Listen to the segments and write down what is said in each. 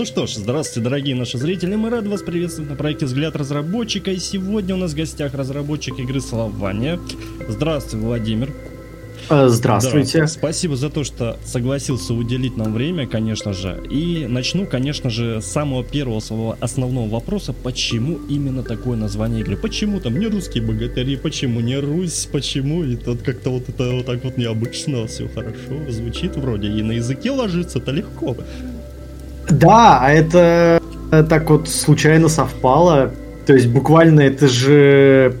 Ну что ж, здравствуйте, дорогие наши зрители. Мы рады вас приветствовать на проекте «Взгляд разработчика». И сегодня у нас в гостях разработчик игры «Слования». Здравствуй, Владимир. Э, здравствуйте. Да, спасибо за то, что согласился уделить нам время, конечно же. И начну, конечно же, с самого первого своего основного вопроса. Почему именно такое название игры? Почему там не русские богатыри? Почему не Русь? Почему? И тут как-то вот это вот так вот необычно, все хорошо звучит вроде. И на языке ложится-то легко. Да, а это так вот случайно совпало. То есть буквально это же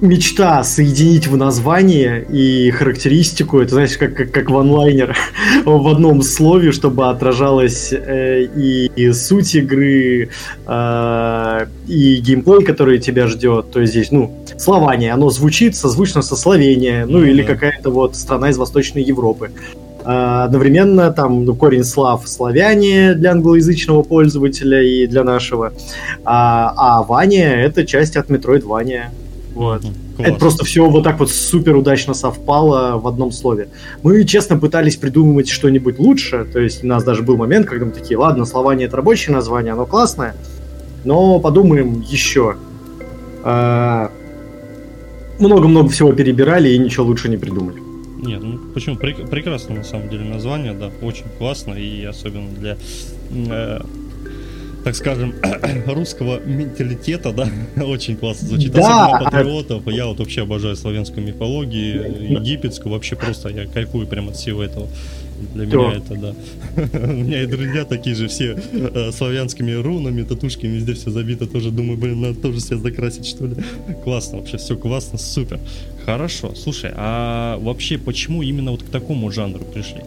мечта соединить в название и характеристику, это знаешь, как, как, как ванлайнер в одном слове, чтобы отражалась э, и, и суть игры, э, и геймплей, который тебя ждет. То есть здесь, ну, Слования, оно звучит созвучно со Словения, ну, mm-hmm. или какая-то вот страна из Восточной Европы. Э, одновременно там ну, корень слав славяне для англоязычного пользователя и для нашего, а, а Ваня это часть от Metroid Ваня. Вот. Класс. Это просто все вот так вот супер удачно совпало в одном слове. Мы, честно, пытались придумывать что-нибудь лучше. То есть у нас даже был момент, когда мы такие, ладно, Слования это рабочее название, оно классное, но подумаем еще. А, много-много всего перебирали и ничего лучше не придумали. Нет, ну почему? Прек- прекрасно на самом деле название, да, очень классно и особенно для э, так скажем, русского менталитета, да, очень классно звучит. Да. Особенно патриотов. Я вот вообще обожаю славянскую мифологию, египетскую, вообще просто я кайфую прямо от всего этого. Для Кто? меня это, да. У меня и друзья такие же все э, славянскими рунами, татушками, везде все забито. Тоже думаю, блин, надо тоже себя закрасить, что ли. Классно, вообще все классно, супер. Хорошо, слушай, а вообще почему именно вот к такому жанру пришли?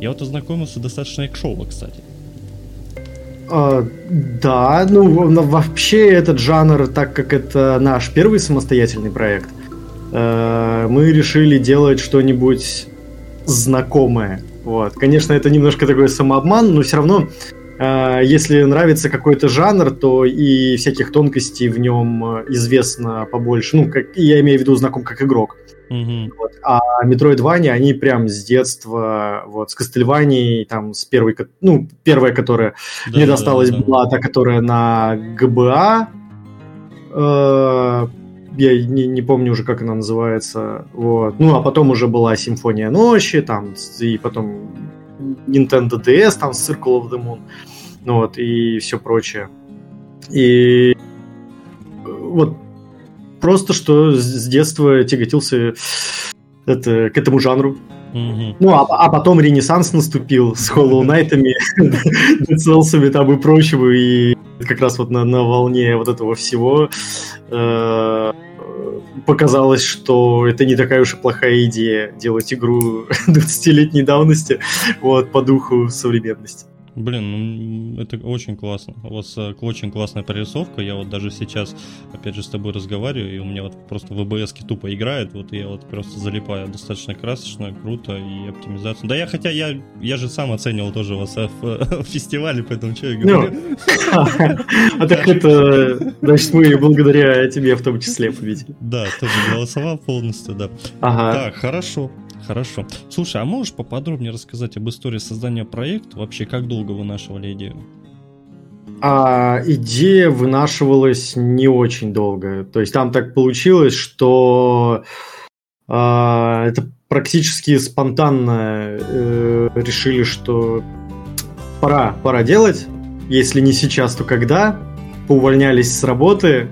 Я вот ознакомился достаточно экшово, кстати. А, да, ну вообще этот жанр, так как это наш первый самостоятельный проект, э, мы решили делать что-нибудь знакомое. Вот. Конечно, это немножко такой самообман, но все равно, э, если нравится какой-то жанр, то и всяких тонкостей в нем известно побольше. Ну, как, я имею в виду знаком как игрок. Угу. Вот. А Metroidvania, они прям с детства, вот, с Кастельванией, там, с первой, ну, первая, которая да, мне досталась, да, да. была та, которая на ГБА, э, я не, не помню уже, как она называется, вот, ну, а потом уже была Симфония ночи, там, и потом Nintendo DS, там, Circle of the Moon, ну, вот, и все прочее. И вот просто что с детства тяготился это, к этому жанру. Mm-hmm. Ну, а, а потом Ренессанс наступил с Hollow Knight'ами, Dead там и прочего, и как раз вот на, на волне вот этого всего э, показалось, что это не такая уж и плохая идея делать игру 20-летней давности вот, по духу современности. Блин, ну это очень классно. У вас э, очень классная прорисовка. Я вот даже сейчас, опять же, с тобой разговариваю, и у меня вот просто ВБС тупо играет. Вот я вот просто залипаю. Достаточно красочно, круто и оптимизация. Да я хотя я, я же сам оценивал тоже вас в, в фестивале, поэтому что я ну, говорю. А так это, значит, мы благодаря тебе в том числе победили. Да, тоже голосовал полностью, да. Ага. Так, хорошо. Хорошо. Слушай, а можешь поподробнее рассказать об истории создания проекта? Вообще, как долго вынашивали идею? А, идея вынашивалась не очень долго. То есть там так получилось, что а, это практически спонтанно э, решили, что пора, пора делать. Если не сейчас, то когда? Поувольнялись с работы,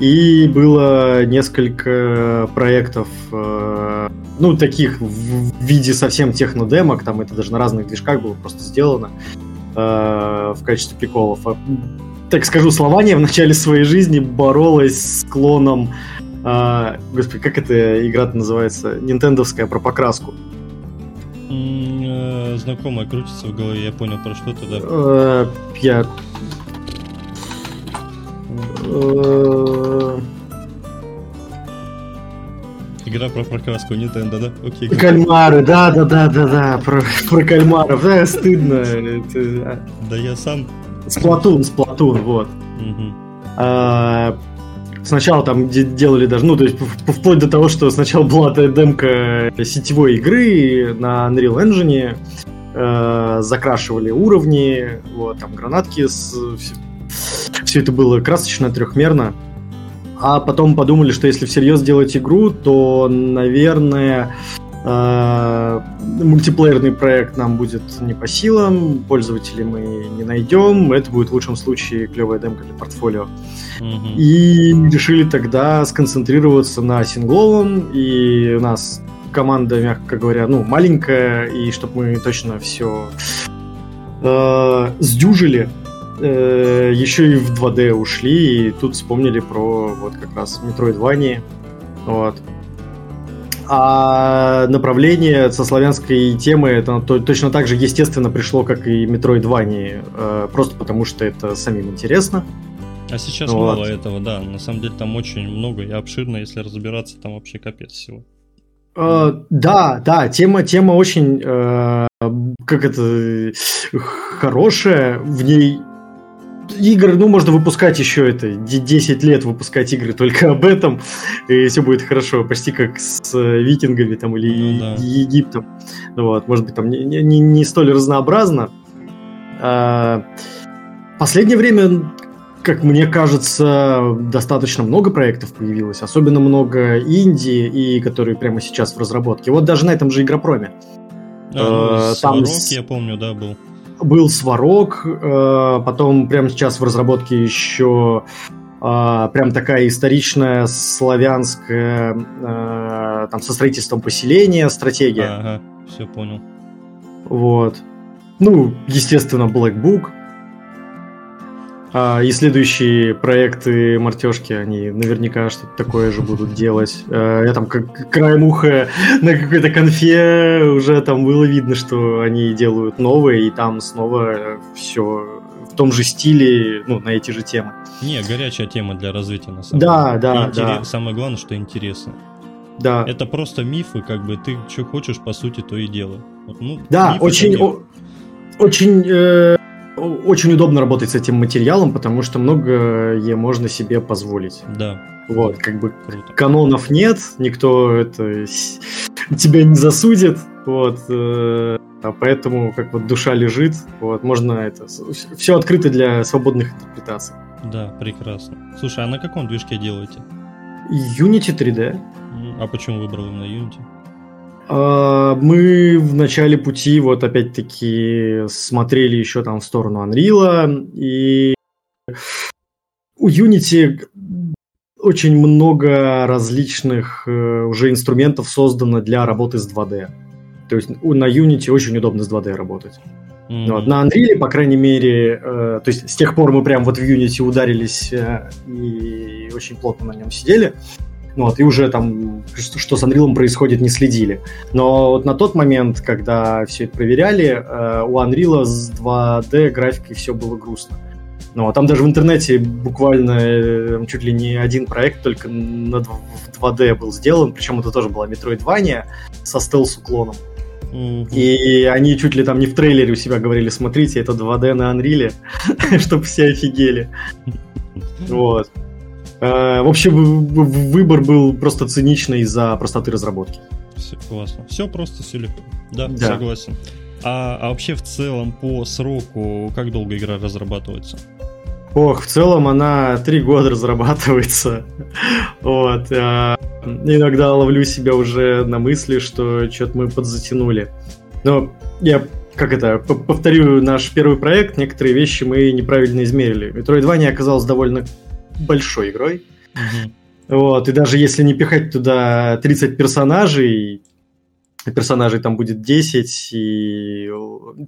и было несколько проектов э, ну, таких в виде совсем технодемок, там это даже на разных движках было просто сделано э, в качестве приколов. А, так скажу, Слования в начале своей жизни боролась с клоном э, господи, как эта игра называется? Нинтендовская про покраску. Знакомая крутится в голове, я понял про что-то, да. Я... Э, Игра про прокраску Nintendo, да? Окей. Кальмары, да, да, да, да, да, про, про кальмаров, да, стыдно. Это... А. Да я сам. Сплатун, Сплатун, вот. Угу. А, сначала там делали даже, ну, то есть вплоть до того, что сначала была демка сетевой игры на Unreal Engine, э, закрашивали уровни, вот, там гранатки, с, все, это было красочно, трехмерно. А потом подумали, что если всерьез делать игру, то, наверное, э, мультиплеерный проект нам будет не по силам, пользователей мы не найдем, это будет в лучшем случае клевая демка для портфолио. Mm-hmm. И решили тогда сконцентрироваться на сингловом, и у нас команда, мягко говоря, ну, маленькая, и чтобы мы точно все э, сдюжили, э, еще и в 2D ушли, и тут вспомнили про вот как раз Metroidvania. Вот. А направление со славянской темы это то, точно так же естественно пришло, как и Metroidvania, э, просто потому что это самим интересно. А сейчас вот. мало этого, да. На самом деле там очень много и обширно, если разбираться, там вообще капец всего. Uh, да, да, тема, тема очень, uh, как это, хорошая, в ней игр, ну, можно выпускать еще это, 10 лет выпускать игры только об этом, и все будет хорошо, почти как с э, викингами там или ну, да. Египтом. Вот, может быть, там не, не, не столь разнообразно. А, последнее время, как мне кажется, достаточно много проектов появилось, особенно много Индии, и которые прямо сейчас в разработке. Вот даже на этом же Игропроме. А, ну, там с... я помню, да, был был Сварог, э, потом прямо сейчас в разработке еще э, прям такая историчная славянская э, там со строительством поселения стратегия. Ага, все понял. Вот. Ну, естественно, Black Book. А, и следующие проекты Мартешки, они наверняка что-то такое же будут делать. А, я там как краем уха на какой-то конфе уже там было видно, что они делают новые, и там снова все в том же стиле, ну, на эти же темы. Не, горячая тема для развития, на самом да, деле. Да, Интерес... да. Самое главное, что интересно. Да. Это просто мифы, как бы ты что хочешь, по сути, то и делай. Вот, ну, да, очень, о, очень э, очень удобно работать с этим материалом, потому что многое можно себе позволить. Да. Вот, как бы Круто. канонов нет, никто это тебя не засудит, вот, э, а поэтому как вот душа лежит, вот, можно это, все открыто для свободных интерпретаций. Да, прекрасно. Слушай, а на каком движке делаете? Unity 3D. А почему выбрал именно Unity? А, мы в начале пути, вот опять-таки, смотрели еще там в сторону Unreal, и у Unity очень много различных э, уже инструментов создано для работы с 2D. То есть на Unity очень удобно с 2D работать. Mm-hmm. Вот. На Unreal, по крайней мере, э, то есть с тех пор мы прям вот в Unity ударились э, и очень плотно на нем сидели. Ну вот, и уже там, что, что с Unreal происходит, не следили. Но вот на тот момент, когда все это проверяли, э, у Unreal с 2D графикой все было грустно. Ну, а там даже в интернете буквально э, чуть ли не один проект только на 2D был сделан, причем это тоже была Metroidvania со стелс-уклоном. Mm-hmm. И они чуть ли там не в трейлере у себя говорили, смотрите, это 2D на Unreal, чтобы все офигели. Вот. Э, в общем, выбор был просто циничный из-за простоты разработки. Все классно. Все просто, все легко. Да, да. согласен. А, а вообще в целом по сроку, как долго игра разрабатывается? Ох, в целом она три года разрабатывается. вот. А, иногда ловлю себя уже на мысли, что что-то мы подзатянули. Но я как это, повторю наш первый проект, некоторые вещи мы неправильно измерили. Metroidvania оказалось довольно большой игрой. Вот, и даже если не пихать туда 30 персонажей, персонажей там будет 10, и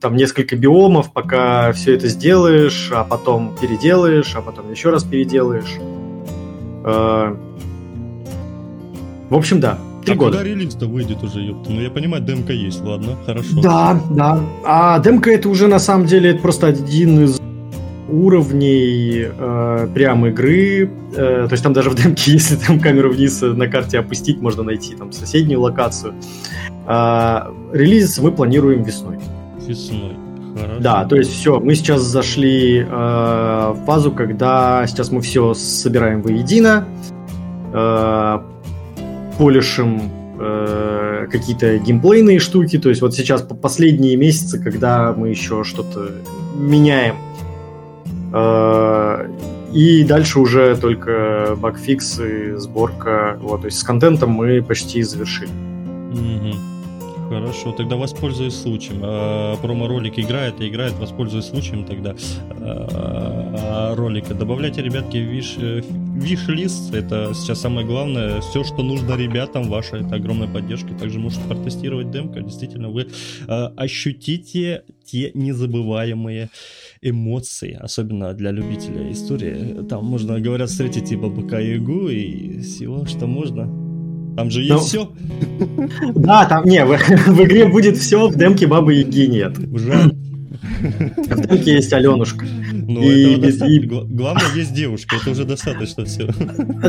там несколько биомов, пока все это сделаешь, а потом переделаешь, а потом еще раз переделаешь. А, в общем, да. Три а года. когда релиз-то выйдет уже, ёпта? Ну, я понимаю, демка есть, ладно, хорошо. Да, да. А демка это уже, на самом деле, это просто один из уровней э, прям игры. Э, то есть там даже в демке, если там камеру вниз на карте опустить, можно найти там соседнюю локацию. Э, релиз мы планируем весной. Весной. Хорошо. Да, то есть все, мы сейчас зашли э, в фазу, когда сейчас мы все собираем воедино, э, полишим э, какие-то геймплейные штуки. То есть вот сейчас по последние месяцы, когда мы еще что-то меняем. Э, и дальше уже только багфиксы, сборка. Вот, то есть с контентом мы почти завершили. Мгм. Хорошо, тогда воспользуюсь случаем. А, промо-ролик играет и играет, воспользуюсь случаем тогда. А, ролика. Добавляйте, ребятки, виш, э, виш-лист. Это сейчас самое главное. Все, что нужно ребятам, ваша это огромная поддержка. Также можете протестировать демка. Действительно, вы а, ощутите те незабываемые эмоции, особенно для любителя истории. Там можно, говорят, встретить и Бабака Ягу, и всего, что можно. Там же есть Ну, все. Да, там, не, в, в игре будет все, в демке Бабы Яги нет. Жаль. В демке есть Аленушка. Ну, И- этого и- Гла- Главное, есть девушка, это уже достаточно все.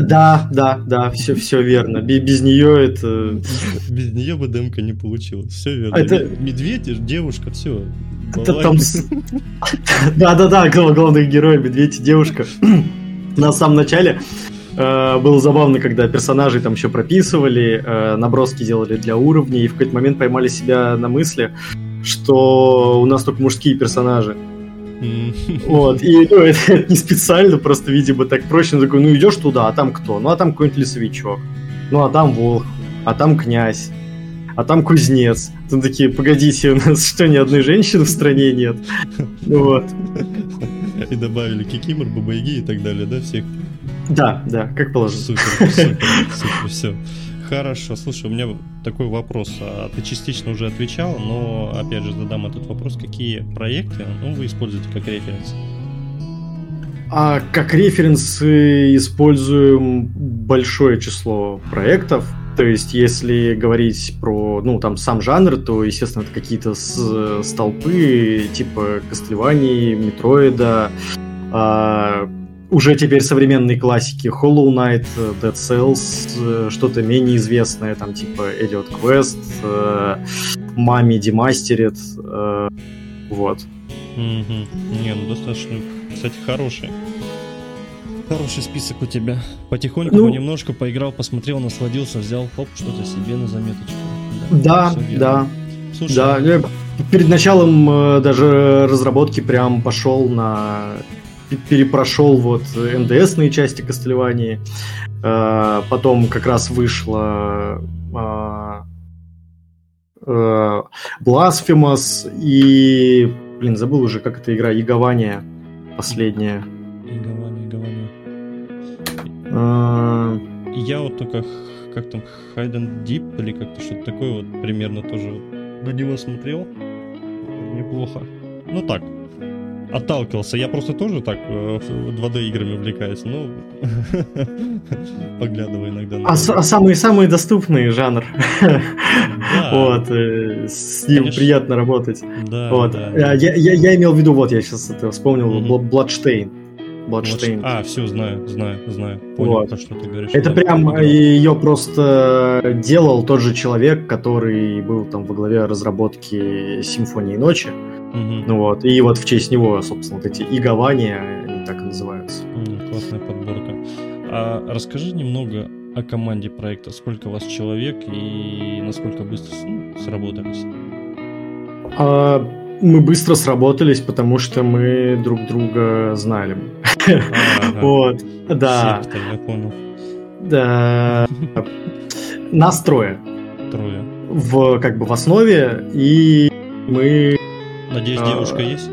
Да, да, да, все, все верно. Бе- Без нее это... Без нее бы демка не получилось. Все верно. Это- Ме- Медведь, девушка, все. там... с- Да, да, да, гла- главный герой, медведь и девушка. На самом начале э, было забавно, когда персонажей там еще прописывали, э, наброски делали для уровней, и в какой-то момент поймали себя на мысли, что у нас только мужские персонажи. Вот, и ну, это, это не специально, просто, видимо, так проще. Ну, такой, ну, идешь туда, а там кто? Ну, а там какой-нибудь лесовичок. Ну, а там волк, а там князь, а там кузнец. Там такие, погодите, у нас что, ни одной женщины в стране нет? Ну, Вот. И добавили Кикимор, Бабайги и так далее, да, всех? Да, да, как положено. Супер, супер, супер, все. Хорошо, слушай, у меня такой вопрос. А Ты частично уже отвечал, но опять же задам этот вопрос. Какие проекты ну, вы используете как референс? А как референсы используем большое число проектов. То есть, если говорить про, ну, там, сам жанр, то, естественно, это какие-то столпы, типа Castlevania, Метроида, а, уже теперь современные классики Hollow Knight, Dead Cells, э, что-то менее известное, там, типа Elliot Quest, э, Демастерит, э, вот. Мгм. Не, ну достаточно, кстати, хороший. Хороший список у тебя. Потихоньку, Ну- понемножку поиграл, посмотрел, насладился, взял, хоп, что-то себе на заметочку. Да, да. Слушай, Да, я перед началом э, даже разработки прям пошел на перепрошел вот НДСные части Кастельвании. Э, Потом как раз вышла а, э, Blasphemous и, блин, забыл уже, как эта игра, Ягования последняя. Игование, игование. Э, Я вот только, как там, and Deep или как-то что-то такое вот примерно тоже на него смотрел. Неплохо. Ну так, отталкивался. Я просто тоже так э, в 2D играми увлекаюсь, но поглядываю иногда А, с- а самый доступный жанр. Вот, э, с ним приятно работать. Вот. А, Я, я- имел в виду, вот я сейчас это вспомнил, Мгм. Бл- Bloodstained. А, все, знаю, знаю, знаю. Понял, Вот. про что ты говоришь. Это Да, прям ее просто делал тот же человек, который был там во главе разработки Симфонии ночи. Мгм. Ну вот. И вот в честь него, собственно, вот эти игования, они так и называются. Классная подборка. А расскажи немного о команде проекта. Сколько вас человек и насколько быстро ну, сработались? А, мы быстро сработались, потому что мы друг друга знали. Вот. Да. Я понял. Да. Нас трое. Трое. в как бы в основе, и мы... Надеюсь, А. девушка есть?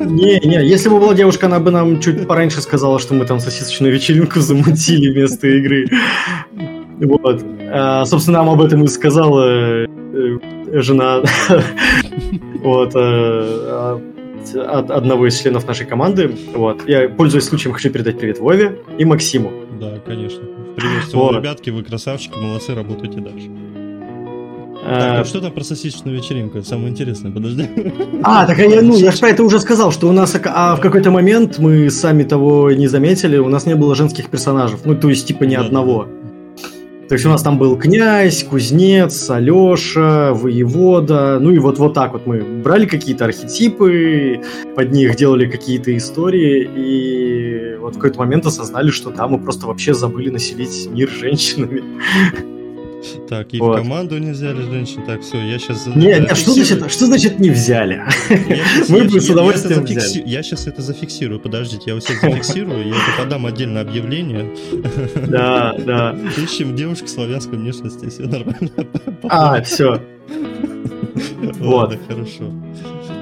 Не, не, если бы была девушка, она бы нам чуть пораньше сказала, что мы там сосисочную вечеринку замутили вместо игры. Вот. А, собственно, нам об этом и сказала э, жена вот, э, от одного из членов нашей команды. Вот. Я, пользуясь случаем, хочу передать привет Вове и Максиму. Да, конечно. Приветствую, Вот. ребятки, вы красавчики, молодцы, работайте дальше. А, Так, а что там про сосисочную вечеринку? Это самое интересное, подожди. А, так а я, ну, я же про это уже сказал, что у нас ока- а в какой-то момент мы сами того не заметили, у нас не было женских персонажей, ну, то есть, типа, ни Да-да-да. одного. То есть у нас там был князь, кузнец, Алеша, воевода, ну и вот, вот так вот мы брали какие-то архетипы, под них делали какие-то истории, и вот в какой-то момент осознали, что да, мы просто вообще забыли населить мир женщинами. Так, и вот. в команду не взяли женщин. Так, все, я сейчас... Не, не, что значит, что значит не взяли? Мы бы с удовольствием взяли. Я сейчас это зафиксирую, подождите, я все зафиксирую, я это подам отдельное объявление. Да, да. Ищем девушку славянской внешности, все нормально. А, все. Вот. Хорошо.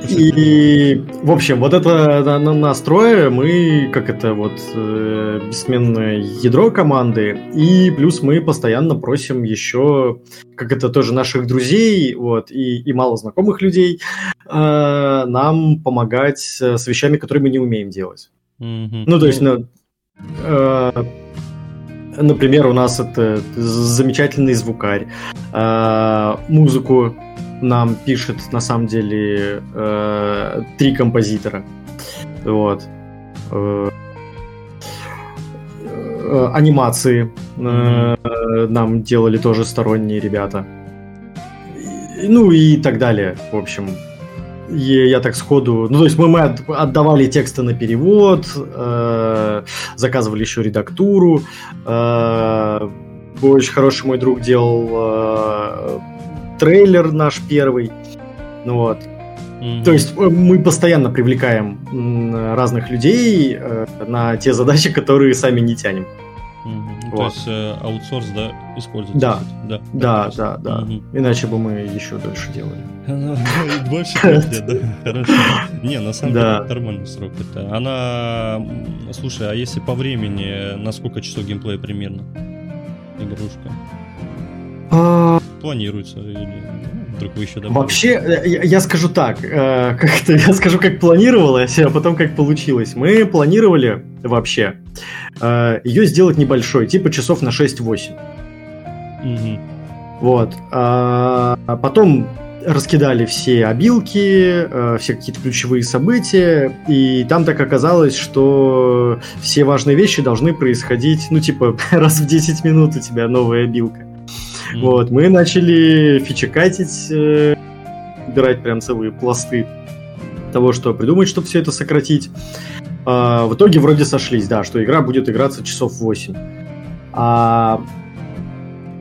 И, в общем, вот это на, на настрое мы, как это вот, э, бессменное ядро команды, и плюс мы постоянно просим еще, как это тоже наших друзей, вот, и, и мало знакомых людей, э, нам помогать с вещами, которые мы не умеем делать. Mm-hmm. Ну, то есть, ну, э, например, у нас это замечательный звукарь, э, музыку нам пишет на самом деле э, три композитора. Вот. Э, э, анимации э, нам делали тоже сторонние ребята. И, ну и так далее. В общем, и я так сходу... Ну, то есть мы, мы отдавали тексты на перевод, э, заказывали еще редактуру. Э, очень хороший мой друг делал э, трейлер наш первый. Ну вот. Mm-hmm. То есть э, мы постоянно привлекаем разных людей э, на те задачи, которые сами не тянем. Mm-hmm. Вот. То есть э, аутсорс, да, используется? Да, да, да, да, да. Mm-hmm. Иначе бы мы еще дольше делали. Ну, больше лет, да, хорошо. Не, на самом деле нормальный срок это. Она, слушай, а если по времени, на сколько часов геймплея примерно игрушка? Планируется или ну, вдруг вы еще добавите? Вообще, э, я, я скажу так, э, как это, я скажу, как планировалось, а потом как получилось. Мы планировали вообще э, ее сделать небольшой, типа часов на 6-8. Угу. Вот. А, а потом раскидали все обилки, э, все какие-то ключевые события, и там так оказалось, что все важные вещи должны происходить, ну, типа, раз в 10 минут у тебя новая обилка. Вот, мы начали фичекатить, э, убирать прям целые пласты того, что придумать, чтобы все это сократить. А, в итоге вроде сошлись, да, что игра будет играться часов 8. А,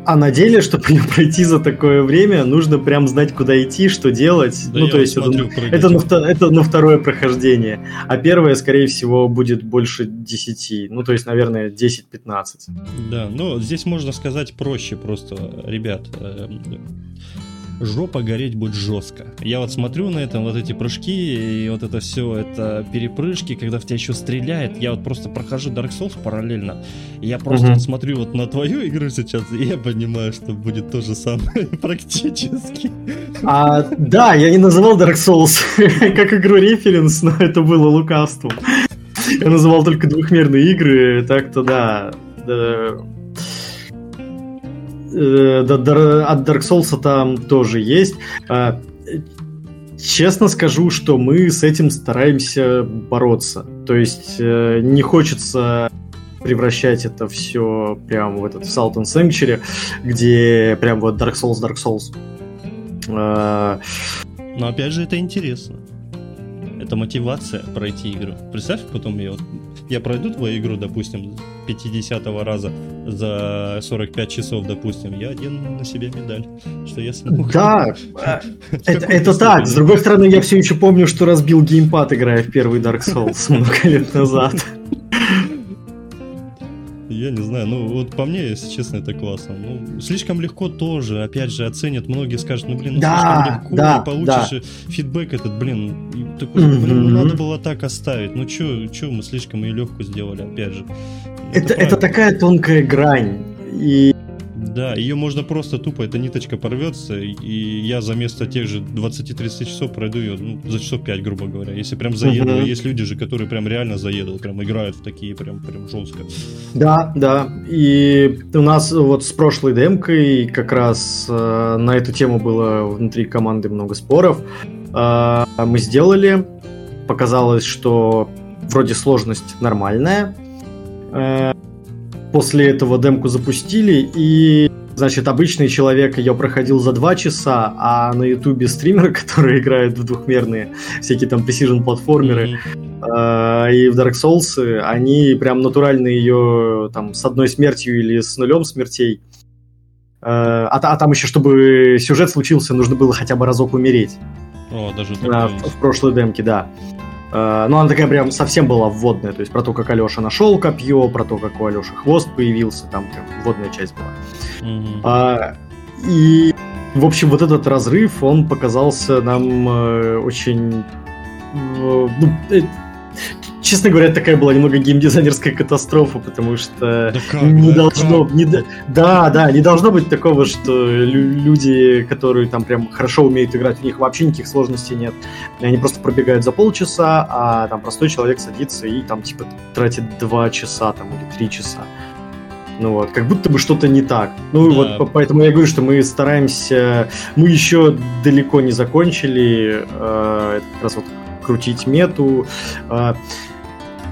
а на деле, чтобы ее пройти за такое время, нужно прям знать, куда идти, что делать. Да ну, то есть смотрю, это, это, на, это на второе прохождение. А первое, скорее всего, будет больше 10. Ну, то есть, наверное, 10-15. Да, ну, здесь можно сказать проще просто, ребят. Жопа гореть будет жестко. Я вот смотрю на это, вот эти прыжки и вот это все, это перепрыжки, когда в тебя еще стреляет. Я вот просто прохожу Dark Souls параллельно. Я просто угу. смотрю вот на твою игру сейчас, и я понимаю, что будет то же самое практически. А, да, я не называл Dark Souls как игру референс, но это было лукавством. Я называл только двухмерные игры, так-то да. да Э, от Dark Souls там тоже есть. А, честно скажу, что мы с этим стараемся бороться. То есть э, не хочется превращать это все прям в этот Salt and Sanctuary, где прям вот Dark Souls, Dark Souls. А, Но опять же это интересно. Это мотивация пройти игру. Представь, потом я я пройду твою игру, допустим, 50 раза за 45 часов, допустим, я одену на себе медаль, что я смог. Да, это, это так. С другой стороны, я все еще помню, что разбил геймпад, играя в первый Dark Souls много лет назад. Я не знаю, ну вот по мне, если честно, это классно. Ну, слишком легко тоже, опять же, оценят, многие скажут, ну блин, ну, да, слишком легко, да, получишь да. фидбэк этот, блин, такой, блин, ну надо было так оставить. Ну чё, чё мы слишком ее легко сделали, опять же. Это, это, это такая тонкая грань. И да, ее можно просто тупо, эта ниточка порвется, и я за место тех же 20-30 часов пройду ее ну, за часов 5, грубо говоря. Если прям заеду, uh-huh. есть люди же, которые прям реально заедут, прям играют в такие прям, прям жестко. Да, да. И у нас вот с прошлой демкой как раз э, на эту тему было внутри команды много споров. Э, мы сделали, показалось, что вроде сложность нормальная. Э, После этого демку запустили, и, значит, обычный человек ее проходил за два часа, а на ютубе стример, который играет в двухмерные всякие там precision платформеры mm-hmm. э, и в Dark Souls, они прям натурально ее там с одной смертью или с нулем смертей а, а там еще, чтобы сюжет случился, нужно было хотя бы разок умереть. О, даже в, в прошлой демке, да. Uh, ну, она такая прям совсем была вводная, то есть про то, как Алеша нашел копье, про то, как у Алеши хвост появился, там прям вводная часть была. Mm-hmm. Uh, и, в общем, вот этот разрыв, он показался нам uh, очень... Ну, э, честно говоря, такая была немного геймдизайнерская катастрофа, потому что да как, не да, должно... Как? Не, да, да, не должно быть такого, что люди, которые там прям хорошо умеют играть, у них вообще никаких сложностей нет. Они просто пробегают за полчаса, а там простой человек садится и там типа тратит два часа там или три часа. Ну вот, как будто бы что-то не так. Ну да. вот, поэтому я говорю, что мы стараемся, мы еще далеко не закончили э, как раз вот крутить мету. Э,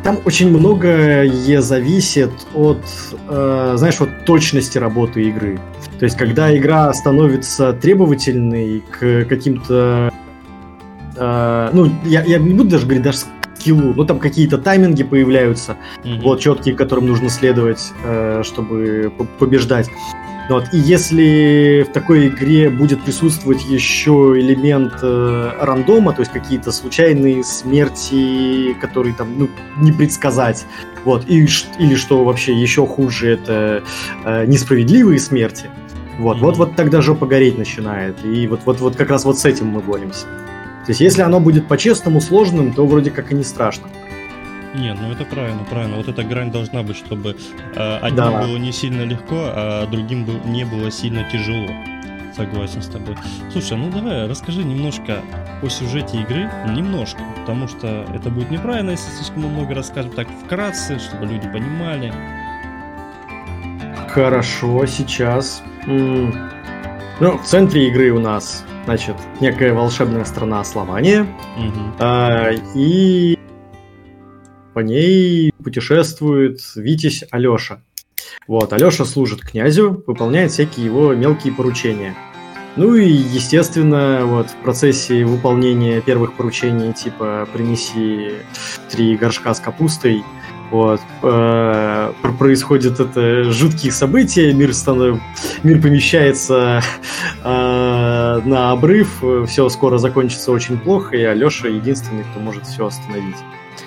там очень многое зависит от, э, знаешь, вот точности работы игры. То есть, когда игра становится требовательной к каким-то... Э, ну, я, я не буду даже говорить даже скиллу, но там какие-то тайминги появляются, mm-hmm. вот, четкие, которым нужно следовать, э, чтобы побеждать. Вот. И если в такой игре будет присутствовать еще элемент э, рандома, то есть какие-то случайные смерти, которые там, ну, не предсказать, вот, и, или что вообще еще хуже, это э, несправедливые смерти, вот, mm-hmm. вот, вот тогда жопа гореть начинает. И вот, вот, вот как раз вот с этим мы боремся. То есть, если оно будет по-честному сложным, то вроде как и не страшно. Нет, ну это правильно, правильно. Вот эта грань должна быть, чтобы э, одним да. было не сильно легко, а другим был, не было сильно тяжело. Согласен с тобой. Слушай, ну давай расскажи немножко о сюжете игры, немножко, потому что это будет неправильно, если слишком много расскажем так вкратце, чтобы люди понимали. Хорошо, сейчас. Ну, в центре игры у нас, значит, некая волшебная страна Слования. Угу. А, и по ней путешествует Витязь Алеша. Вот, Алеша служит князю, выполняет всякие его мелкие поручения. Ну и, естественно, вот в процессе выполнения первых поручений, типа «принеси три горшка с капустой», вот, э, происходит это жуткие события, мир, станов... мир помещается э, на обрыв, все скоро закончится очень плохо, и Алеша единственный, кто может все остановить.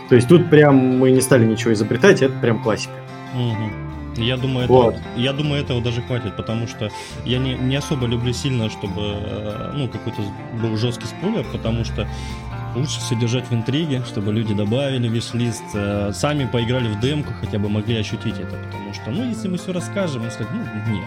То есть тут прям мы не стали ничего изобретать, это прям классика. Угу. Я думаю, вот. этого, я думаю, этого даже хватит, потому что я не, не особо люблю сильно, чтобы э, ну, какой-то был жесткий спойлер, потому что лучше все держать в интриге, чтобы люди добавили виш-лист, э, сами поиграли в демку, хотя бы могли ощутить это, потому что, ну, если мы все расскажем, если, ну, нет.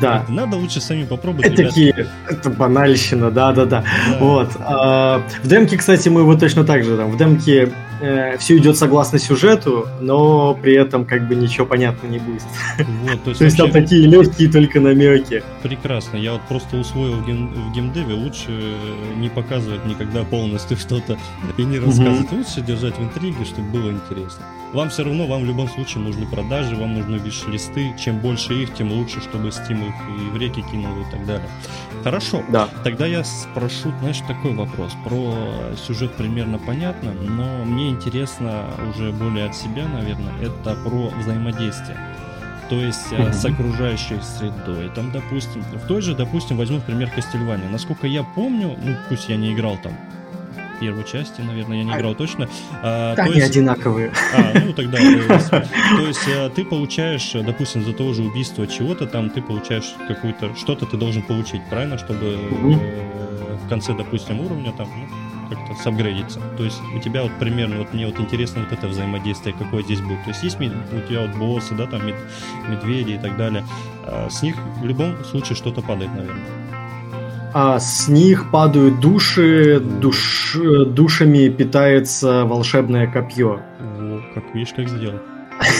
Да. Это надо лучше сами попробовать. Это такие, это банальщина, да-да-да. Вот. А, в демке, кстати, мы его точно так же, там, в демке э, все идет согласно сюжету, но при этом как бы ничего понятно не будет. Вот, то есть, то есть там такие легкие только намеки. Прекрасно. Я вот просто усвоил в, гейм, в геймдеве лучше не показывать никогда полностью что-то и не рассказывать. Угу. Лучше держать в интриге, чтобы было интересно. Вам все равно, вам в любом случае нужны продажи, вам нужны виш-листы. Чем больше их, тем лучше, чтобы Steam их и в реки кинул и так далее. Хорошо. Да. Тогда я спрошу, знаешь, такой вопрос. Про сюжет примерно понятно, но мне интересно уже более от себя, наверное, это про взаимодействие. То есть mm-hmm. с окружающей средой. Там, допустим, в той же, допустим, возьму пример Кастельвания. Насколько я помню, ну пусть я не играл там первой части, наверное, я не играл точно. А, Они есть... одинаковые. А, ну тогда. То есть а, ты получаешь, допустим, за то же убийство чего-то, там ты получаешь какую-то, что-то ты должен получить, правильно, чтобы в конце, допустим, уровня там, ну, как-то сапгрейдиться. То есть у тебя вот примерно, вот мне вот интересно вот это взаимодействие, какое здесь будет. То есть есть у тебя вот боссы, да, там мед, медведи и так далее. А с них в любом случае что-то падает, наверное. А с них падают души, душ, душами питается волшебное копье. Во, как видишь, как сделал.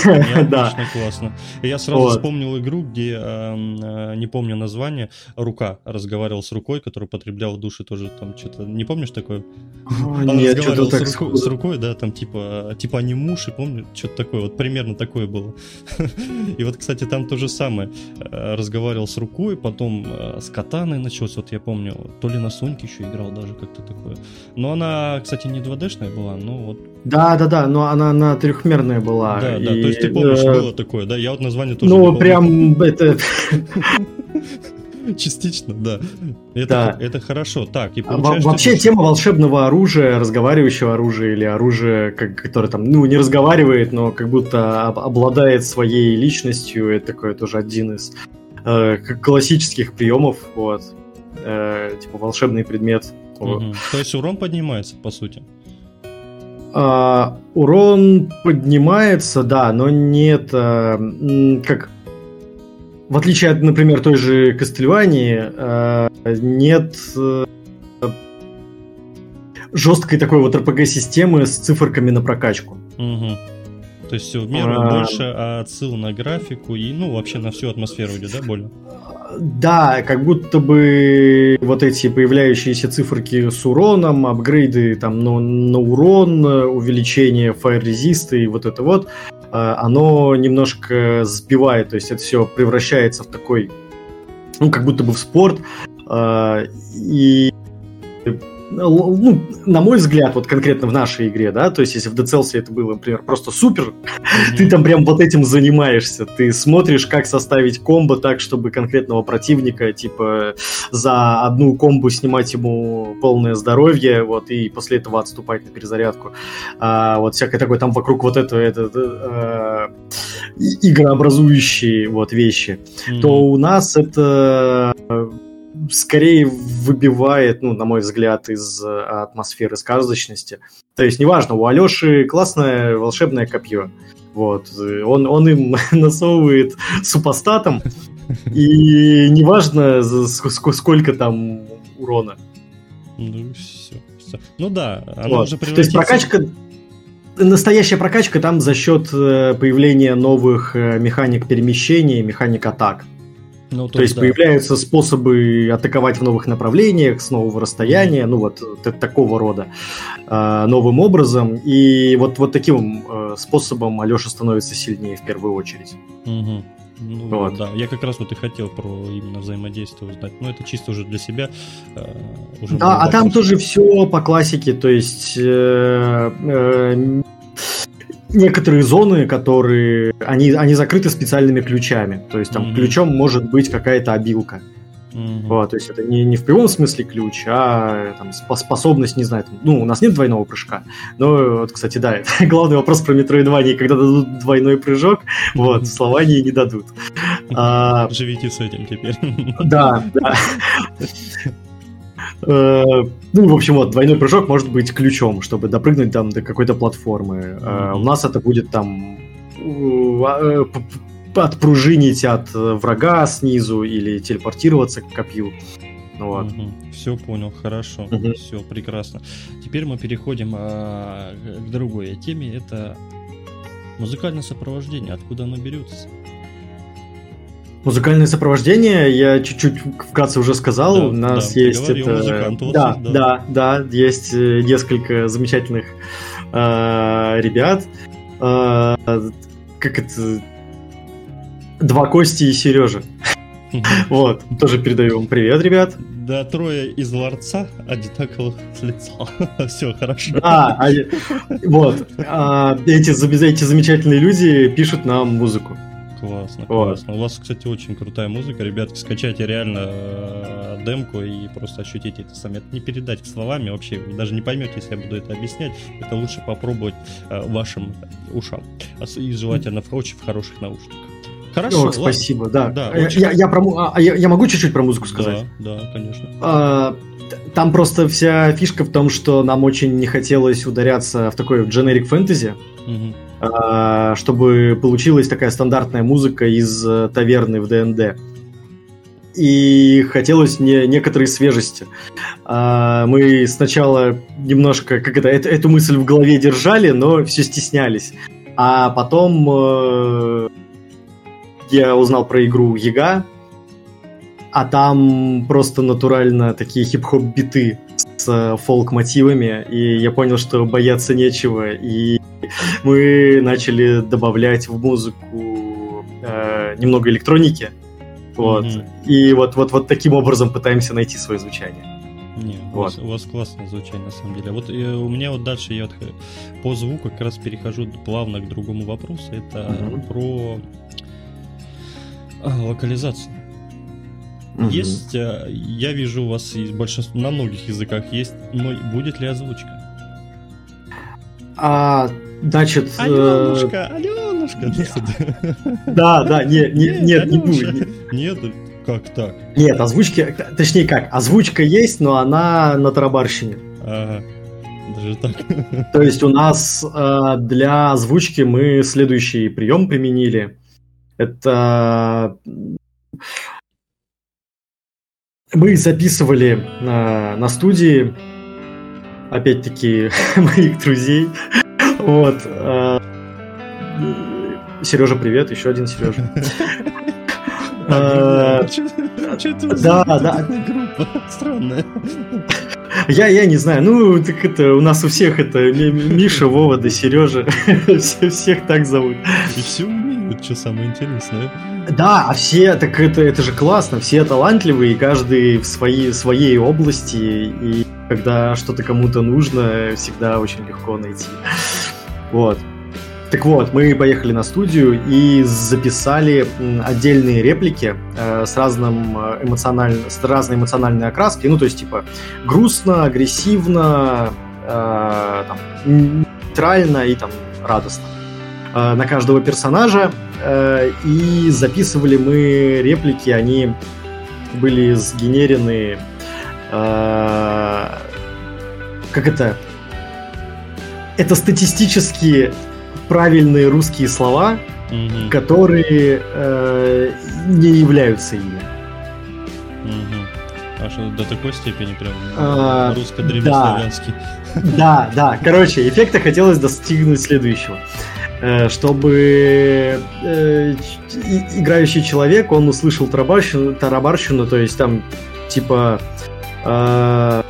Да. классно. Я сразу вспомнил игру, где, э, не помню название, рука разговаривал с рукой, который потреблял души тоже там что-то. Не помнишь такое? Нет, разговаривал с, так... с рукой, да, там типа, типа они муж, и помню, что-то такое, вот примерно такое было. и вот, кстати, там то же самое. Э, разговаривал с рукой, потом э, с катаной началось, вот я помню, то ли на Соньке еще играл даже как-то такое. Но она, кстати, не 2D-шная была, но вот... Да, да, да, но она на трехмерная была. Да, да, то есть ты помнишь, было такое, да? Я вот название тоже Ну, прям это... Частично, да. Это, Да. это хорошо. Так, и А во- получается... Вообще что- тема волшебного оружия, разговаривающего оружия или оружия, как- которое там, ну, не разговаривает, но как будто об- обладает своей личностью, это такой тоже один из э, классических приемов, вот. Э, типа волшебный предмет. Мгм. То есть урон поднимается, по сути. А, урон поднимается, да, но нет, а, как в отличие от, например, той же Кастельвании, а, нет э, жесткой такой вот РПГ-системы с циферками на прокачку. Мгм. То есть все в меру А. больше отсыл на графику и, ну, вообще на всю атмосферу идет, да, больно? Да, как будто бы вот эти появляющиеся циферки с уроном, апгрейды там на, на урон, увеличение resist и вот это вот, э, оно немножко сбивает, то есть это все превращается в такой, ну, как будто бы в спорт. э, И ну, на мой взгляд, вот конкретно в нашей игре, да, то есть если в Cells это было, например, просто супер, ты там прям вот этим занимаешься. Ты смотришь, как составить комбо так, чтобы конкретного противника, типа, за одну комбу снимать ему полное здоровье, вот, и после этого отступать на перезарядку. А, вот всякое такое, там вокруг вот этого, это, э, игрообразующие вот вещи Мгм. то у нас это скорее выбивает, ну, на мой взгляд, из э, атмосферы сказочности. То есть, неважно, у Алеши классное волшебное копье. Вот. Он, он им насовывает супостатом, и неважно, сколько там урона. Ну, все, Ну да, оно Вот. уже То есть превратится- прокачка, настоящая прокачка там за счет э, появления новых э, механик перемещения, механик атак. Ну, То есть да. появляются способы атаковать в новых направлениях, с нового расстояния, ну вот такого рода, э, новым образом. И вот, вот таким э, способом Алеша становится сильнее в первую очередь. Мгм. Ну, Вот. да, я как раз вот и хотел про именно взаимодействие узнать. Но это чисто уже для себя. э, уже Да, а там тоже все по классике, то есть э, э, некоторые зоны, которые они, они закрыты специальными ключами. То есть там Мгм. ключом может быть какая-то обилка. Мгм. Вот, то есть это не, не в прямом смысле ключ, а там, спо- способность, не знаю, там, ну, у нас нет двойного прыжка, но вот, кстати, да, это главный вопрос про Metroidvania, когда дадут двойной прыжок, вот, в Словании не дадут. А, Живите с этим теперь. да, да. Э, Ну, в общем, вот, двойной прыжок может быть ключом, чтобы допрыгнуть там до какой-то платформы. Э, У нас это будет там а, э, отпружинить от врага снизу или телепортироваться к копью. Ну Вот. Все понял, хорошо, Мгм. все прекрасно. Теперь мы переходим а, к другой теме. Это музыкальное сопровождение. Откуда оно берется? Музыкальное сопровождение, я чуть-чуть вкратце уже сказал, Да, у нас да, есть это... да, да. да, да, есть э, несколько замечательных э, ребят. Э, как это... Два Кости и Сережа. Вот, тоже передаю вам привет, ребят. Да, трое из ларца, одинаковых лица. Все, хорошо. А, вот, а, эти замечательные люди пишут нам музыку. Классно, Вот. классно. У вас, кстати, очень крутая музыка. Ребятки, скачайте реально э, демку и просто ощутите это сами. Это не передать словами вообще. Вы даже не поймете, если я буду это объяснять. Это лучше попробовать э, вашим ушам. А И желательно в очень в хороших наушниках. Хорошо, О, ладно. спасибо, да. Да, я, очень- я- я про му- а, я- я могу чуть-чуть про музыку сказать? Да, да, конечно. А, Там просто вся фишка в том, что нам очень не хотелось ударяться в такой generic фэнтези, Мгм. А, чтобы получилась такая стандартная музыка из э, таверны в ДНД. И хотелось не, некоторой свежести. А, Мы сначала немножко, как это, эту, мысль в голове держали, но все стеснялись. А потом э, я узнал про игру Яга, а там просто натурально такие хип-хоп биты с э, фолк-мотивами, и я понял, что бояться нечего, и мы начали добавлять в музыку э, немного электроники, вот, Мгм. и вот, вот, вот таким образом пытаемся найти свое звучание. Не, у, вас, Вот. у вас классное звучание, на самом деле. Вот э, у меня вот дальше я вот, э, по звуку как раз перехожу плавно к другому вопросу. Это Мгм. про а, локализацию. Угу. Есть, э, я вижу у вас есть большинство, на многих языках есть, но будет ли озвучка? А, значит... Аленушка, э... Аленушка. Да, да, не, не, нет, не будет. Нет, как так? Нет, озвучки, точнее как, озвучка есть, но она на тарабарщине. Ага. Даже так. То есть у нас э, для озвучки мы следующий прием применили. Это мы записывали э, на студии, опять-таки, моих друзей. Вот. Э, Сережа, привет, еще один Сережа. Да, да. Странная. Я, я не знаю, ну, так это, у нас у всех это Миша, Вова да Сережа, все, всех так зовут. И все умеют, что самое интересное. Да, а все, так это, это же классно, все талантливые, каждый в своей, своей области, и когда что-то кому-то нужно, всегда очень легко найти. Вот. Так вот, мы поехали на студию и записали отдельные реплики э, с, разным э, эмоциональ... с разной эмоциональной окраской. Ну, то есть, типа, грустно, агрессивно, э, там, нейтрально и там радостно э, на каждого персонажа. Э, и записывали мы реплики, они были сгенерены... Э, как это? Это статистически правильные русские слова, угу. которые э, не являются ими. Угу. А что до такой степени прям а, русско-древнеславянский? Да, да. Короче, эффекта хотелось достигнуть следующего. Э, чтобы э, играющий человек, он услышал тарабарщину, тарабарщину то есть там типа э,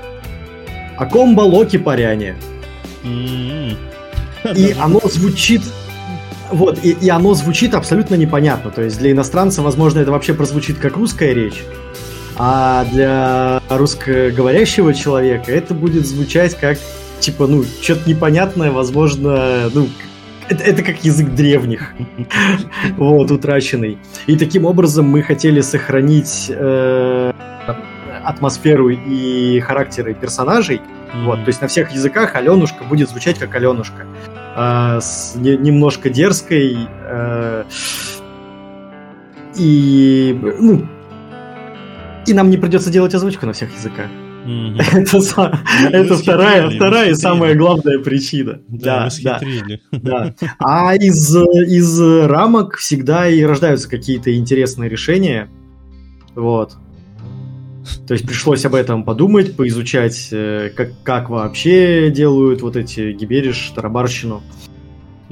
Акомба Локи Паряне. Mm-hmm. И оно звучит вот, и, и оно звучит абсолютно непонятно. То есть для иностранца, возможно, это вообще прозвучит как русская речь, а для русскоговорящего человека это будет звучать как, типа, ну, что-то непонятное, возможно, ну, это, это как язык древних, вот, утраченный. И таким образом мы хотели сохранить э, атмосферу и характеры персонажей, Mm-hmm. Вот, то есть на всех языках Аленушка будет звучать как Аленушка. Э, с не, немножко дерзкой. Э, и, ну, и нам не придется делать озвучку на всех языках. Mm-hmm. Это, это вторая, вторая и самая главная причина. Да, да, да. А из, из рамок всегда и рождаются какие-то интересные решения. Вот. То есть пришлось об этом подумать, поизучать, э, как, как вообще делают вот эти гибериш, тарабарщину.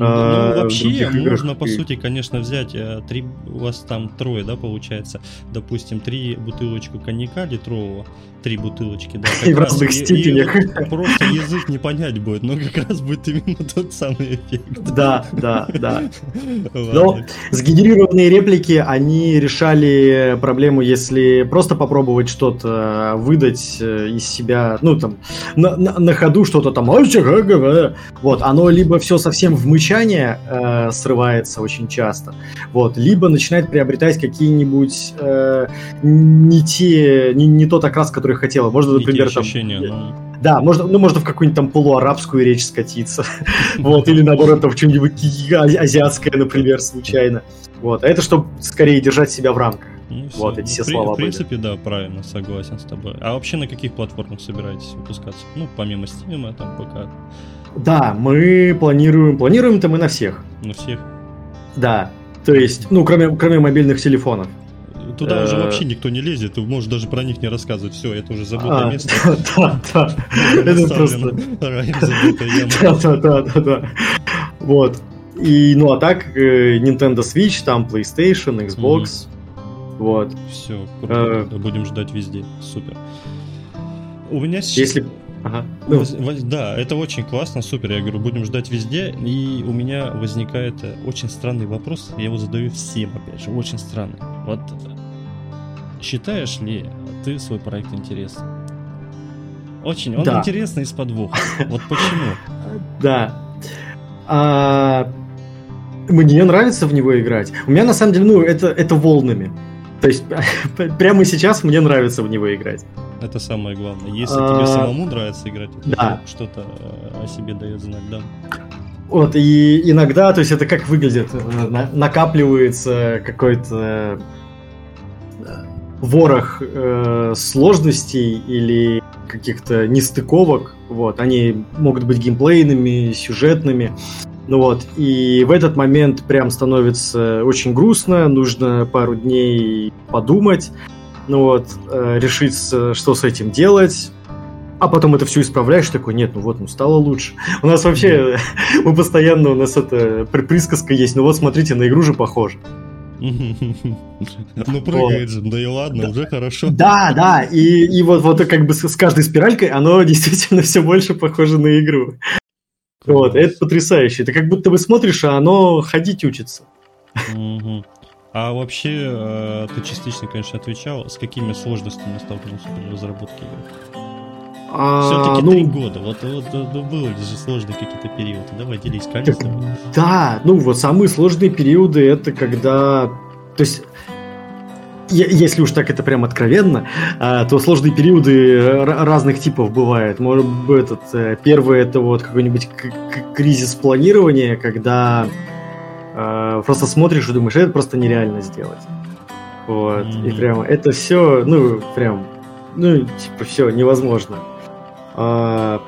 Ну, ну вообще, можно, по сути, конечно, взять э, три, у вас там трое, да, получается, допустим, три бутылочку коньяка литрового, три бутылочки, да. И в разных степенях. Просто язык не понять будет, но как раз будет именно тот самый эффект. Да, да, да. Но сгенерированные реплики, они решали проблему, если просто попробовать что-то выдать э, из себя, ну, там, на, на, на ходу что-то там, вот, оно либо все совсем в мычание э, срывается очень часто, вот, либо начинает приобретать какие-нибудь э, не те, не, не тот окрас, который хотела. Можно, например, там... Ощущения, но... Да, можно, ну, можно в какую-нибудь там полуарабскую речь скатиться. вот, или наоборот, там в чем-нибудь азиатское, например, случайно. Вот, а это чтобы скорее держать себя в рамках. Ну, вот, эти все при, слова В принципе, были. да, правильно, согласен с тобой. А вообще на каких платформах собираетесь выпускаться? Ну, помимо Steam, там, пока. Да, мы планируем, планируем-то мы на всех. На всех? Да, то есть, ну, кроме, кроме мобильных телефонов. Туда уже э, вообще никто не лезет, ты можешь даже про них не рассказывать. Все, это уже забытое а, место. Да, да. Это просто... Да, да, да, да. Вот. И, ну, а так, э, Nintendo Switch, там PlayStation, Xbox. Вот. Все. Э, будем ждать везде. Супер. У меня сейчас... Если... Ага. Ну. Да, это очень классно, супер. Я говорю, будем ждать везде. И у меня возникает очень странный вопрос. Я его задаю всем, опять же, очень странный. Вот Считаешь ли ты свой проект интересным? Очень. Он да. интересный из подвоха. Вот почему? Да. А, мне нравится в него играть. У меня на самом деле, ну, это, это волнами. То есть прямо сейчас мне нравится в него играть. Это самое главное. Если а... тебе самому нравится играть, да. что-то о себе дает знать, да. Вот, и иногда, то есть это как выглядит? накапливается какой-то э, ворох э, сложностей или каких-то нестыковок, вот, они могут быть геймплейными, сюжетными, ну вот, и в этот момент прям становится очень грустно, нужно пару дней подумать, ну вот, э, решить, что с этим делать, а потом это все исправляешь, такой, нет, ну вот, ну стало лучше. У нас вообще, мы постоянно, у нас это присказка есть, ну вот смотрите, на игру же похоже. Ну прыгает же, да и ладно, уже хорошо. Да, да, и, и вот, вот как бы с каждой спиралькой оно действительно все больше похоже на игру. Вот, это потрясающе. Это как будто бы смотришь, а оно ходить учится. А вообще, э, ты частично, конечно, отвечал, с какими сложностями столкнулся при разработке игры? А, Все-таки ну, три года. Вот, вот, вот были же сложные какие-то периоды. Давай делись количеством. Да, ну вот самые сложные периоды это когда. То есть если уж так это прям откровенно, а, то сложные периоды разных типов бывают. Может быть, этот, э, первый это вот какой-нибудь кризис планирования, когда э, просто смотришь и думаешь, это просто нереально сделать. Вот. Mm-hmm. И прям это все, ну, прям, ну, типа, все невозможно. А,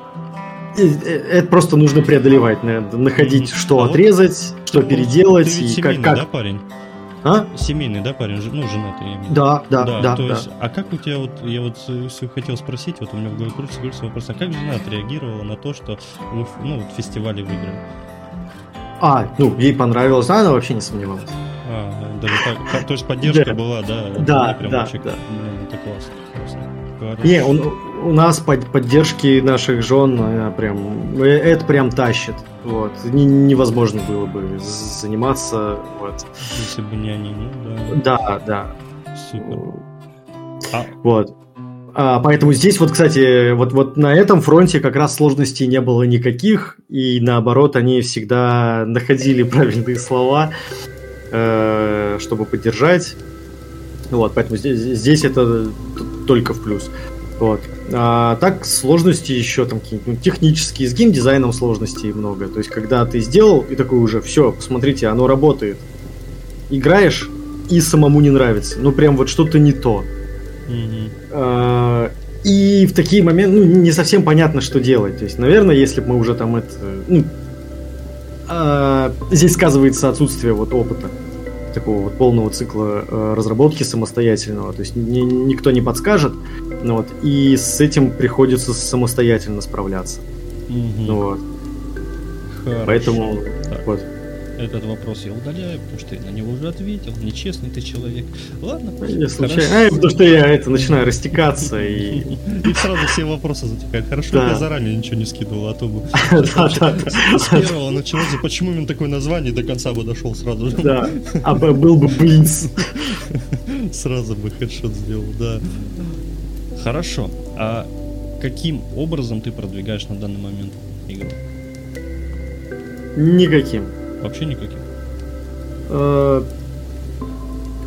э, это просто нужно преодолевать, находить, mm-hmm. что а отрезать, что переделать и как, как. Да, парень? А? Семейный, да, парень? Ну, женатый, я имею Да, да, да. да, то да. Есть, а как у тебя вот, я вот хотел спросить, вот у меня в голове крутится, крутится вопрос, а как жена отреагировала на то, что вы, ну, вот фестивале выиграли? А, ну, ей понравилось, она вообще не сомневалась. А, даже так, то есть поддержка да. была, да? Да, прям да, вообще, да. Это классно, классно. Не, он, у нас под поддержки наших жен э, прям э, это прям тащит. Вот. невозможно было бы заниматься. Вот. Если бы не они, ну да. Да, да. Супер. А... Вот. А, поэтому здесь вот, кстати, вот, вот на этом фронте как раз сложностей не было никаких, и наоборот, они всегда находили правильные слова, э, чтобы поддержать. Вот, поэтому здесь, здесь это только в плюс. Вот. А так сложности еще там какие-нибудь ну, технические, с геймдизайном сложностей много. То есть, когда ты сделал и такой уже, все, посмотрите, оно работает. Играешь и самому не нравится. Ну, прям вот что-то не то. Mm-hmm. А, и в такие моменты, ну, не совсем понятно, что делать. То есть, наверное, если бы мы уже там это, ну, а, здесь сказывается отсутствие вот опыта такого вот полного цикла э, разработки самостоятельного. То есть ни, никто не подскажет, ну, вот, и с этим приходится самостоятельно справляться. Угу. Вот. Хорошо. Поэтому так. вот. Этот вопрос я удаляю, потому что я на него уже ответил. Нечестный ты человек. Ладно, я случайно. А, потому что я это начинаю растекаться и. И сразу все вопросы затекают. Хорошо, я заранее ничего не скидывал, а то бы. С первого началось, почему именно такое название до конца бы дошел сразу же. Да. А был бы блинс. Сразу бы хедшот сделал, да. Хорошо. А каким образом ты продвигаешь на данный момент игру? Никаким. Вообще никаким? Э,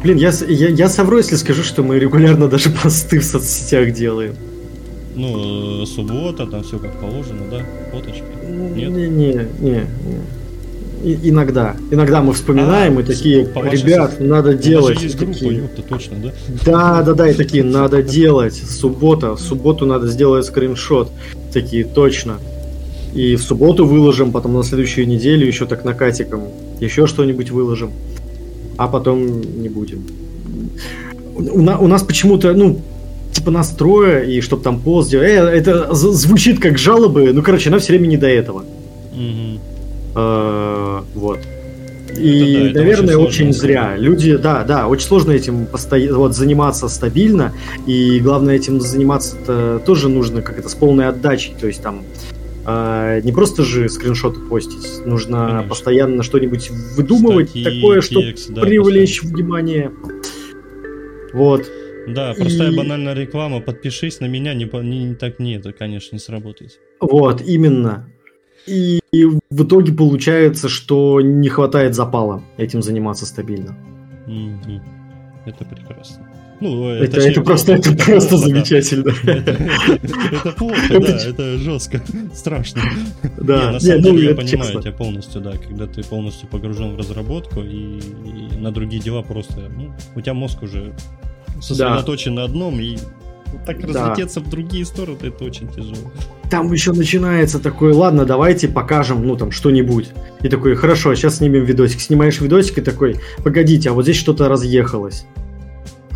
блин, я, я, я совру, если скажу, что мы регулярно даже посты в соцсетях делаем. Ну, э, суббота, там все как положено, да? Фоточки? Нет? Не, не, не. не. И, иногда. Иногда мы вспоминаем а, и такие, ребят, со... надо делать. Есть группа, такие, ёпта, точно, да? Да, да, да, и такие, надо делать. Суббота, в субботу надо сделать скриншот. Такие, точно. И в субботу выложим, потом на следующую неделю еще так накатиком еще что-нибудь выложим. А потом не будем. У, на, у нас почему-то, ну, типа настроя, и чтобы там пост сделать. Э, это звучит как жалобы, ну, короче, нам все время не до этого. Э, вот. И, да, наверное, очень, очень зря. Люди, да, да, очень сложно этим постоянно вот, заниматься стабильно. И главное, этим заниматься тоже нужно как это с полной отдачей. То есть там э, не просто же скриншоты постить, нужно Конечно. постоянно что-нибудь выдумывать Статьи, такое, чтобы да, привлечь постоянно. внимание. Вот. Да, простая и... банальная реклама, подпишись на меня, не, не, не так нет, это, конечно, не сработает. Вот, именно. И, в итоге получается, что не хватает запала этим заниматься стабильно. Mm-hmm. это прекрасно. Ну, это, точнее, это просто, это это просто плохо, замечательно. Это, плохо, да, это жестко, страшно. Да, на самом деле ну, я понимаю тебя полностью, да, когда ты полностью погружен в разработку и, на другие дела просто, ну, у тебя мозг уже сосредоточен на одном, и так разлететься в другие стороны, это очень тяжело. Там еще начинается такой, ладно, давайте покажем, ну там, что-нибудь. И такой, хорошо, сейчас снимем видосик. Снимаешь видосик и такой, погодите, а вот здесь что-то разъехалось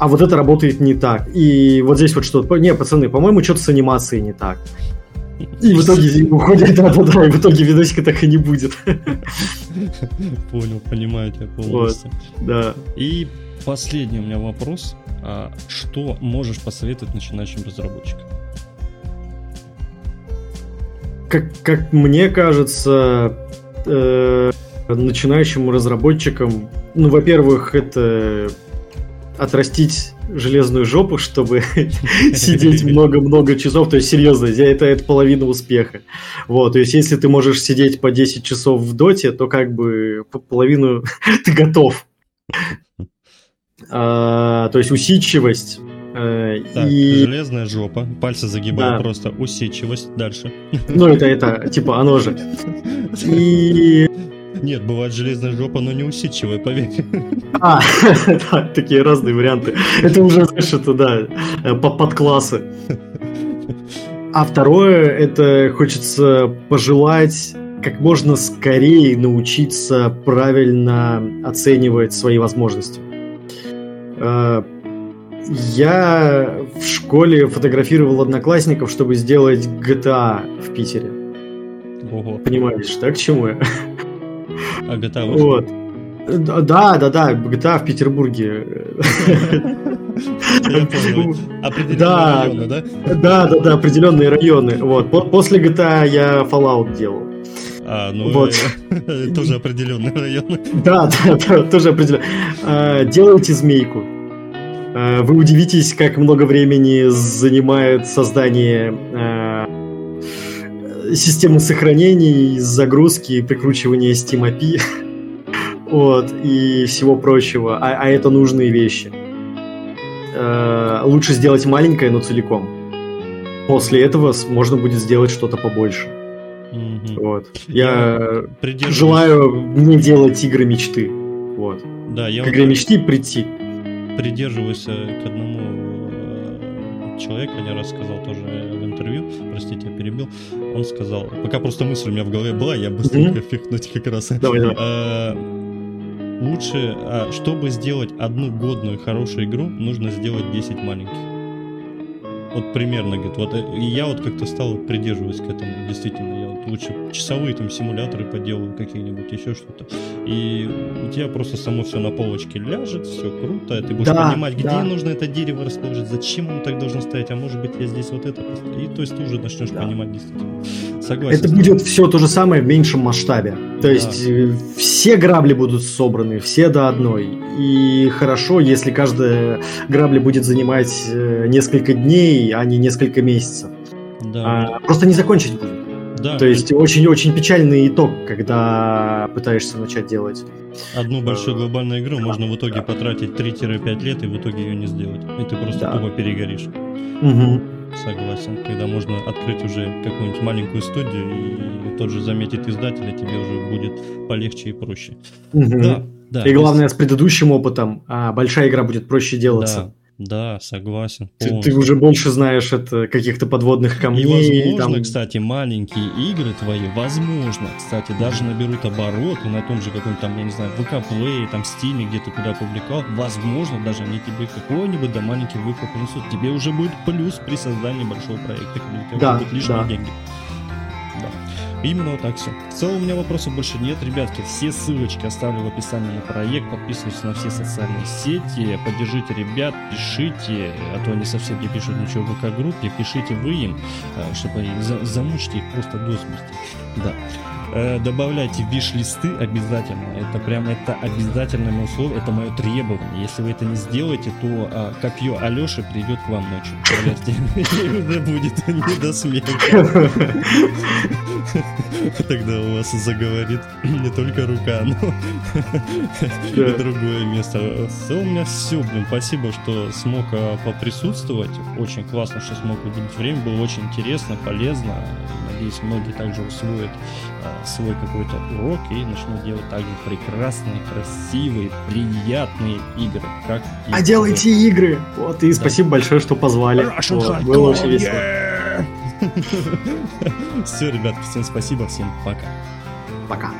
а вот это работает не так. И вот здесь вот что-то... Не, пацаны, по-моему, что-то с анимацией не так. И в итоге уходит, да, да, да, и в итоге видосика так и не будет. Понял, понимаю тебя полностью. Вот, да. И последний у меня вопрос. А что можешь посоветовать начинающим разработчикам? Как, как мне кажется, э, начинающим разработчикам, ну, во-первых, это отрастить железную жопу, чтобы сидеть много-много часов. То есть, серьезно, это, это половина успеха. Вот, то есть, если ты можешь сидеть по 10 часов в доте, то как бы половину ты готов. А, то есть, усидчивость. Э, так, и... железная жопа, пальцы загибаю да. просто, усидчивость, дальше. Ну, это, это, типа, оно же. И нет, бывает железная жопа, но не усидчивая, поверь. А, да, такие разные варианты. Это уже, знаешь, это, да, э, подклассы. А второе, это хочется пожелать как можно скорее научиться правильно оценивать свои возможности. Э, я в школе фотографировал одноклассников, чтобы сделать GTA в Питере. Ого. Понимаешь, так к чему я? А GTA Вот. Да, да, да, GTA в Петербурге. Определенные районы, да? Да, да, да, определенные районы. Вот. После GTA я Fallout делал. А, ну, вот. тоже определенные районы. Да, да, тоже определенно. А, делайте змейку. А, вы удивитесь, как много времени занимает создание а, системы сохранений, загрузки, прикручивания Steam API вот, и всего прочего. А, а это нужные вещи. Э, лучше сделать маленькое, но целиком. После этого можно будет сделать что-то побольше. Mm-hmm. Вот. Я, я желаю не делать игры мечты. Вот. Да, я к игре мечты прийти. Придерживаюсь к одному человеку, не раз сказал тоже в интервью, простите, я перебил, он сказал, пока просто мысль у меня в голове была, я быстренько mm-hmm. фихнуть как раз. Давай, давай. А, лучше, а, чтобы сделать одну годную хорошую игру, нужно сделать 10 маленьких. Вот примерно, говорит, вот э, и я вот как-то стал придерживаться к этому, действительно, вот лучше часовые там симуляторы поделаю какие-нибудь, еще что-то. И у тебя просто само все на полочке ляжет, все круто, ты будешь да, понимать, где да. нужно это дерево расположить, зачем оно так должно стоять, а может быть я здесь вот это И то есть ты уже начнешь да. понимать действительно. Согласен. Это будет все то же самое в меньшем масштабе. То есть да. Э, все грабли будут собраны, все до одной. И хорошо, если каждая грабли будет занимать э, несколько дней, а не несколько месяцев. Да. А, просто не закончить будет. Да. То есть очень-очень печальный итог, когда пытаешься начать делать. Одну большую глобальную игру можно в итоге потратить 3-5 лет и в итоге ее не сделать. И ты просто да. тупо перегоришь. Угу. Согласен. Когда можно открыть уже какую-нибудь маленькую студию и тот же заметит издателя, тебе уже будет полегче и проще. Угу. Да, да. И главное, есть... с предыдущим опытом а, большая игра будет проще делаться. Да. Да, согласен. Ты, ты уже больше знаешь это каких-то подводных камней. И возможно, там... кстати, маленькие игры твои, возможно, кстати, даже наберут обороты на том же каком-то там, я не знаю, ВК Play, там, Steam, где ты куда публиковал. Возможно, даже они тебе какой-нибудь да маленький выхлоп принесут. Тебе уже будет плюс при создании большого проекта, когда у тебя да, будут лишние да. деньги. Именно вот так все. В целом у меня вопросов больше нет, ребятки. Все ссылочки оставлю в описании на проект. Подписывайтесь на все социальные сети. Поддержите ребят, пишите, а то они совсем не пишут ничего в ВК-группе. Пишите вы им, э, чтобы за замучить их просто до смерти. Да. Э, добавляйте виш-листы обязательно. Это прям это обязательное условие, это мое требование. Если вы это не сделаете, то а, копье Алёши придет к вам ночью. Поверьте, уже будет не до смеха. Тогда у вас заговорит не только рука, но и другое место. Все, у меня все, блин, спасибо, что смог а, поприсутствовать. Очень классно, что смог уделить время. Было очень интересно, полезно. Надеюсь, многие также усвоят а, свой какой-то урок и начнут делать также прекрасные, красивые, приятные игры. Как а делайте игры! Вот, и да. спасибо большое, что позвали. Вот, было очень весело. Все, ребят, всем спасибо, всем пока. Пока.